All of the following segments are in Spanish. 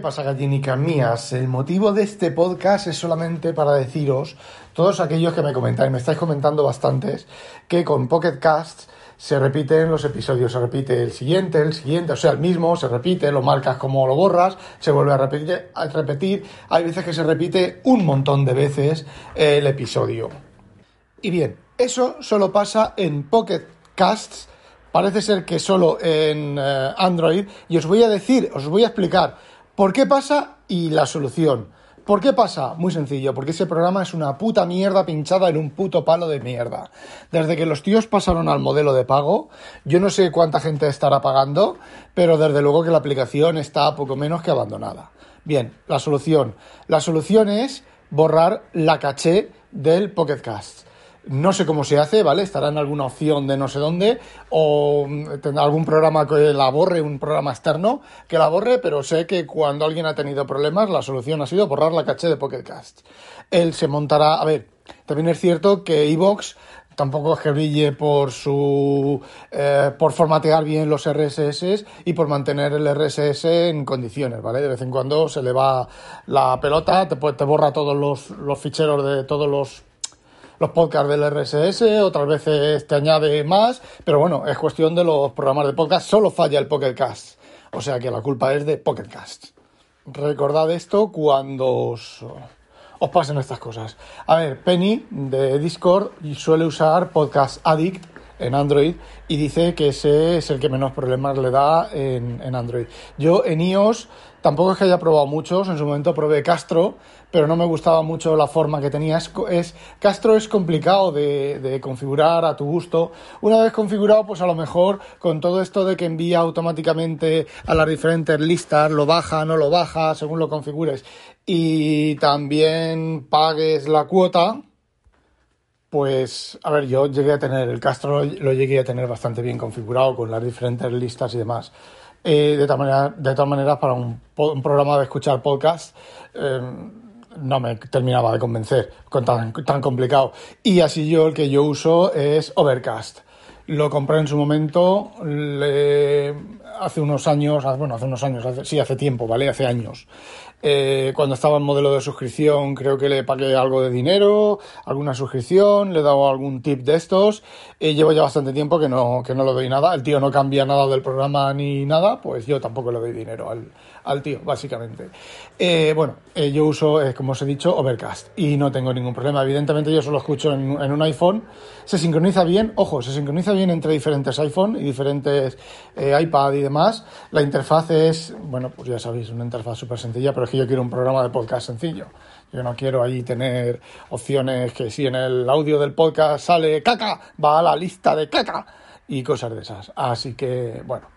¿Qué pasa, gallinicas mías? El motivo de este podcast es solamente para deciros, todos aquellos que me comentáis, me estáis comentando bastantes, que con Pocket Cast se repiten los episodios, se repite el siguiente, el siguiente, o sea, el mismo, se repite, lo marcas como lo borras, se vuelve a repetir, a repetir, hay veces que se repite un montón de veces el episodio. Y bien, eso solo pasa en Pocket Casts, parece ser que solo en eh, Android, y os voy a decir, os voy a explicar ¿Por qué pasa? Y la solución. ¿Por qué pasa? Muy sencillo, porque ese programa es una puta mierda pinchada en un puto palo de mierda. Desde que los tíos pasaron al modelo de pago, yo no sé cuánta gente estará pagando, pero desde luego que la aplicación está poco menos que abandonada. Bien, la solución. La solución es borrar la caché del Pocket Cast. No sé cómo se hace, ¿vale? Estará en alguna opción de no sé dónde o tendrá algún programa que la borre, un programa externo que la borre, pero sé que cuando alguien ha tenido problemas, la solución ha sido borrar la caché de Pocket Cast. Él se montará, a ver, también es cierto que Evox tampoco es que brille por su eh, por formatear bien los RSS y por mantener el RSS en condiciones, ¿vale? De vez en cuando se le va la pelota, te, te borra todos los, los ficheros de todos los los podcasts del RSS, otras veces te añade más, pero bueno, es cuestión de los programas de podcast, solo falla el Pocket Cast. O sea que la culpa es de Pocket Cast. Recordad esto cuando os, os pasen estas cosas. A ver, Penny de Discord suele usar Podcast Addict en Android y dice que ese es el que menos problemas le da en, en Android. Yo en iOS Tampoco es que haya probado muchos, en su momento probé Castro, pero no me gustaba mucho la forma que tenía. Es, Castro es complicado de, configurar a tu gusto. Una vez configurado, pues a lo mejor con todo esto de que envía automáticamente a las diferentes listas, lo baja, no lo baja, según lo configures, y también pagues la cuota, pues, a ver, yo llegué a tener, el Castro lo llegué a tener bastante bien configurado con las diferentes listas y demás. Eh, de, todas de maneras, para un, programa de escuchar podcast, eh, no me terminaba de convencer con tan, tan complicado. Y así yo, el que yo uso es Overcast. Lo compré en su momento, hace unos años, bueno, hace unos años, sí, hace tiempo, ¿vale? Hace años. Eh, cuando estaba en modelo de suscripción, creo que le pagué algo de dinero, alguna suscripción, le he dado algún tip de estos. Eh, llevo ya bastante tiempo que no, que no le doy nada. El tío no cambia nada del programa ni nada, pues yo tampoco le doy dinero al, al tío, básicamente. Eh, bueno, eh, yo uso, eh, como os he dicho, Overcast y no tengo ningún problema. Evidentemente yo solo escucho en, un iPhone. Se sincroniza bien, ojo, se sincroniza bien entre diferentes iPhone y diferentes iPad y demás. La interfaz es, bueno, pues ya sabéis, una interfaz súper sencilla, pero es que yo quiero un programa de podcast sencillo. Yo no quiero ahí tener opciones que si en el audio del podcast sale caca, va a la lista de caca y cosas de esas. Así que, bueno,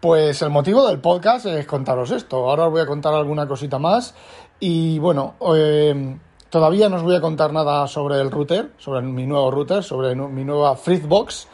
pues el motivo del podcast es contaros esto. Ahora os voy a contar alguna cosita más y bueno, eh, todavía no os voy a contar nada sobre el router, sobre mi nuevo router, sobre mi nueva Fritzbox.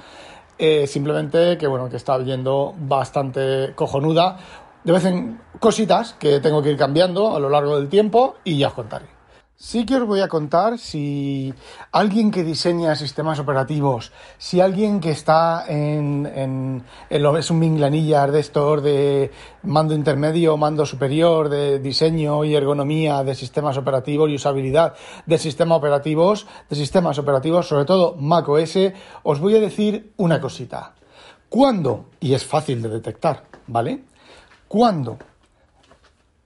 Eh, simplemente que bueno, que está yendo bastante cojonuda. De vez en cositas que tengo que ir cambiando a lo largo del tiempo y ya os contaré. Sí que os voy a contar si alguien que diseña sistemas operativos, si alguien que está en, en, lo es un minglanillas de estos de mando intermedio, mando superior, de diseño y ergonomía de sistemas operativos y usabilidad de sistemas operativos, de sistemas operativos, sobre todo macOS, os voy a decir una cosita. Cuando, y es fácil de detectar, ¿vale? Cuando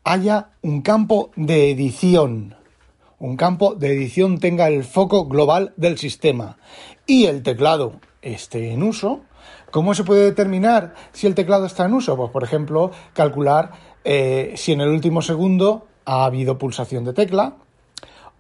haya un campo de edición un campo de edición tenga el foco global del sistema y el teclado esté en uso, ¿cómo se puede determinar si el teclado está en uso? Pues, por ejemplo, calcular eh, si en el último segundo ha habido pulsación de tecla,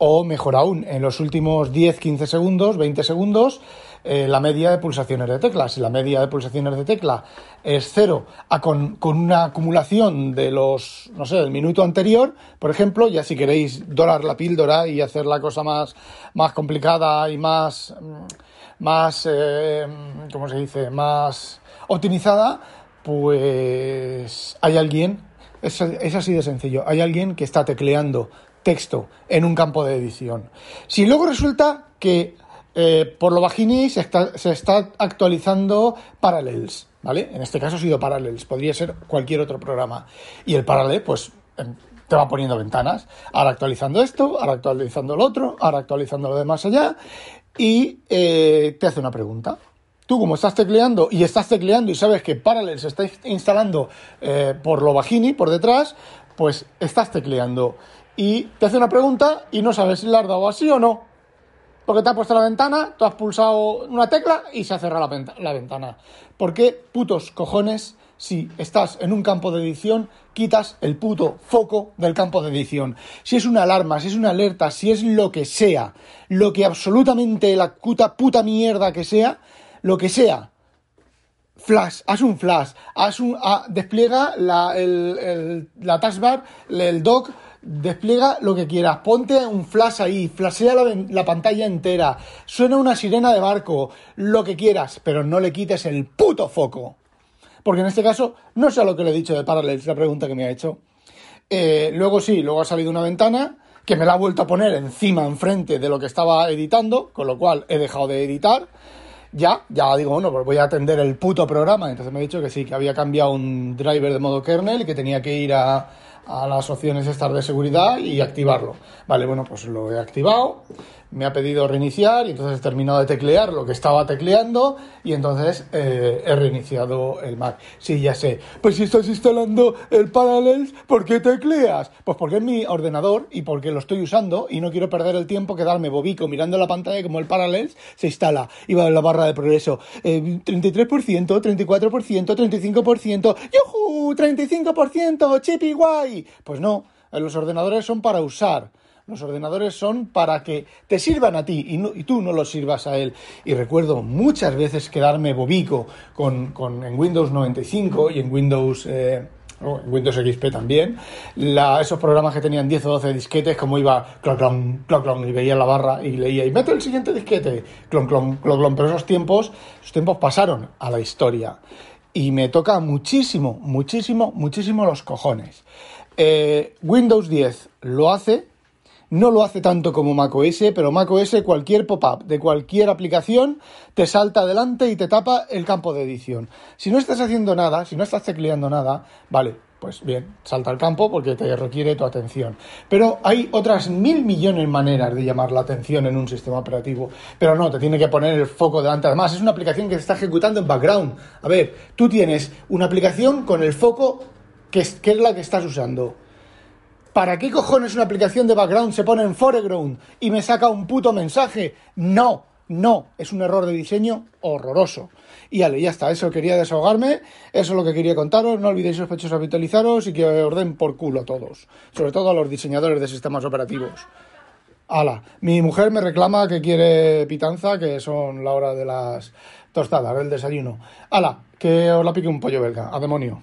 o mejor aún, en los últimos 10, 15 segundos, 20 segundos, eh, la media de pulsaciones de tecla. Si la media de pulsaciones de tecla es cero a con, una acumulación de los, no sé, del minuto anterior, por ejemplo, ya si queréis dorar la píldora y hacer la cosa más, más complicada y más, mm, más, eh, ¿cómo se dice?, más optimizada, pues hay alguien, es así de sencillo, hay alguien que está tecleando texto en un campo de edición. Si luego resulta que eh, por lo bajini se está, se está actualizando Parallels, ¿vale? En este caso ha sido Parallels, podría ser cualquier otro programa. Y el Parallel, pues, te va poniendo ventanas. Ahora actualizando esto, ahora actualizando lo otro, ahora actualizando lo de más allá y eh, te hace una pregunta. Tú como estás tecleando y estás tecleando y sabes que Parallels está instalando eh, por lo bajini, por detrás, pues estás tecleando y te hace una pregunta y no sabes si le has dado así o no. Porque te ha puesto la ventana, tú has pulsado una tecla y se ha cerrado la, la ventana. ¿Por qué putos cojones si estás en un campo de edición, quitas el puto foco del campo de edición. Si es una alarma, si es una alerta, si es lo que sea, lo que absolutamente la puta, puta mierda que sea, lo que sea, flash, haz un flash, haz un, ah, despliega la, el, la taskbar, el dock, despliega lo que quieras, ponte un flash ahí, flashea la, la, pantalla entera, suena una sirena de barco, lo que quieras, pero no le quites el puto foco. Porque en este caso, no sé lo que le he dicho de Parallels, la pregunta que me ha hecho. Eh, luego sí, luego ha salido una ventana que me la ha vuelto a poner encima, enfrente de lo que estaba editando, con lo cual he dejado de editar. Ya, ya digo, bueno, pues voy a atender el puto programa. Entonces me ha dicho que sí, que había cambiado un driver de modo kernel y que tenía que ir a, a las opciones estas de seguridad y activarlo. Vale, bueno, pues lo he activado, me ha pedido reiniciar y entonces he terminado de teclear lo que estaba tecleando y entonces eh, he reiniciado el Mac. Sí, ya sé. Pues si estás instalando el Parallels, ¿por qué tecleas? Pues porque es mi ordenador y porque lo estoy usando y no quiero perder el tiempo quedarme bobico mirando la pantalla como el Parallels se instala y va en la barra de progreso. Eh, 33%, 34%, 35%, ¡yujú! 35%, chipi guay. Pues no, los ordenadores son para usar. Los ordenadores son para que te sirvan a ti y, tú no los sirvas a él. Y recuerdo muchas veces quedarme bobico con, en Windows 95 y en Windows... Eh, en Windows XP también, esos programas que tenían 10 o 12 disquetes, como iba clon, clon, clon, clon, y veía la barra y leía, y meto el siguiente disquete, clon, clon, clon, clon, pero esos tiempos, esos tiempos pasaron a la historia. Y me toca muchísimo, muchísimo, muchísimo los cojones. Eh, Windows 10 lo hace, no lo hace tanto como macOS, pero macOS cualquier pop-up de cualquier aplicación te salta adelante y te tapa el campo de edición. Si no estás haciendo nada, si no estás tecleando nada, vale, pues bien, salta al campo porque te requiere tu atención. Pero hay otras mil millones de maneras de llamar la atención en un sistema operativo. Pero no, te tiene que poner el foco delante. Además, es una aplicación que se está ejecutando en background. A ver, tú tienes una aplicación con el foco que es, que es la que estás usando ¿Para qué cojones una aplicación de background se pone en foreground y me saca un puto mensaje? No, no, es un error de diseño horroroso. Y vale, ya está, eso quería desahogarme, eso es lo que quería contaros, no olvidéis sospechosos habitualizaros y que orden por culo a todos, sobre todo a los diseñadores de sistemas operativos. Ala, mi mujer me reclama que quiere pitanza, que son la hora de las tostadas, el desayuno. Ala, que os la pique un pollo belga, a demonio.